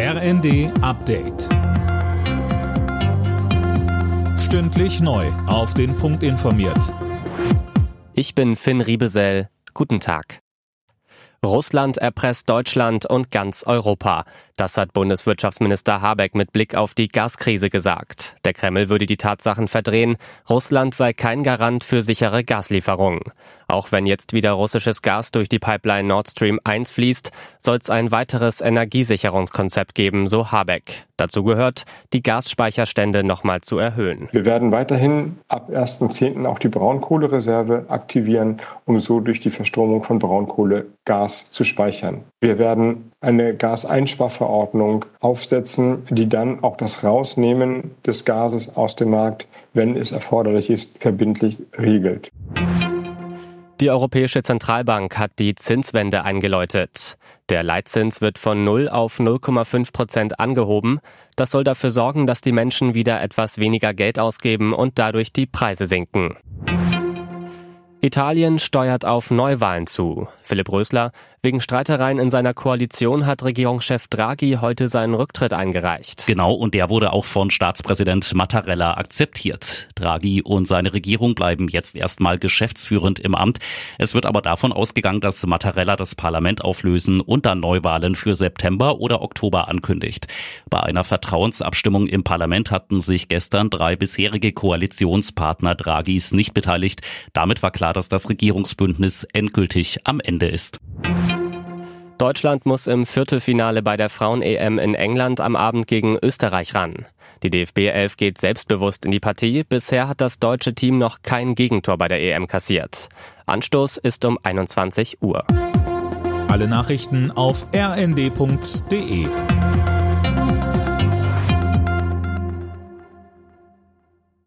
RND Update. Stündlich neu. Auf den Punkt informiert. Ich bin Finn Riebesell. Guten Tag. Russland erpresst Deutschland und ganz Europa. Das hat Bundeswirtschaftsminister Habeck mit Blick auf die Gaskrise gesagt. Der Kreml würde die Tatsachen verdrehen. Russland sei kein Garant für sichere Gaslieferungen. Auch wenn jetzt wieder russisches Gas durch die Pipeline Nord Stream 1 fließt, soll es ein weiteres Energiesicherungskonzept geben, so Habeck. Dazu gehört, die Gasspeicherstände nochmal zu erhöhen. Wir werden weiterhin ab 1.10. auch die Braunkohlereserve aktivieren, um so durch die Verstromung von Braunkohle Gas zu speichern. Wir werden eine Gaseinsparverordnung aufsetzen, die dann auch das Rausnehmen des Gases aus dem Markt, wenn es erforderlich ist, verbindlich regelt. Die Europäische Zentralbank hat die Zinswende eingeläutet. Der Leitzins wird von 0 auf 0,5 Prozent angehoben. Das soll dafür sorgen, dass die Menschen wieder etwas weniger Geld ausgeben und dadurch die Preise sinken. Italien steuert auf Neuwahlen zu. Philipp Rösler, wegen Streitereien in seiner Koalition hat Regierungschef Draghi heute seinen Rücktritt eingereicht. Genau, und der wurde auch von Staatspräsident Mattarella akzeptiert. Draghi und seine Regierung bleiben jetzt erstmal geschäftsführend im Amt. Es wird aber davon ausgegangen, dass Mattarella das Parlament auflösen und dann Neuwahlen für September oder Oktober ankündigt. Bei einer Vertrauensabstimmung im Parlament hatten sich gestern drei bisherige Koalitionspartner Draghis nicht beteiligt. Damit war klar, klar, dass das Regierungsbündnis endgültig am Ende ist. Deutschland muss im Viertelfinale bei der Frauen-EM in England am Abend gegen Österreich ran. Die DFB 11 geht selbstbewusst in die Partie. Bisher hat das deutsche Team noch kein Gegentor bei der EM kassiert. Anstoß ist um 21 Uhr. Alle Nachrichten auf rnd.de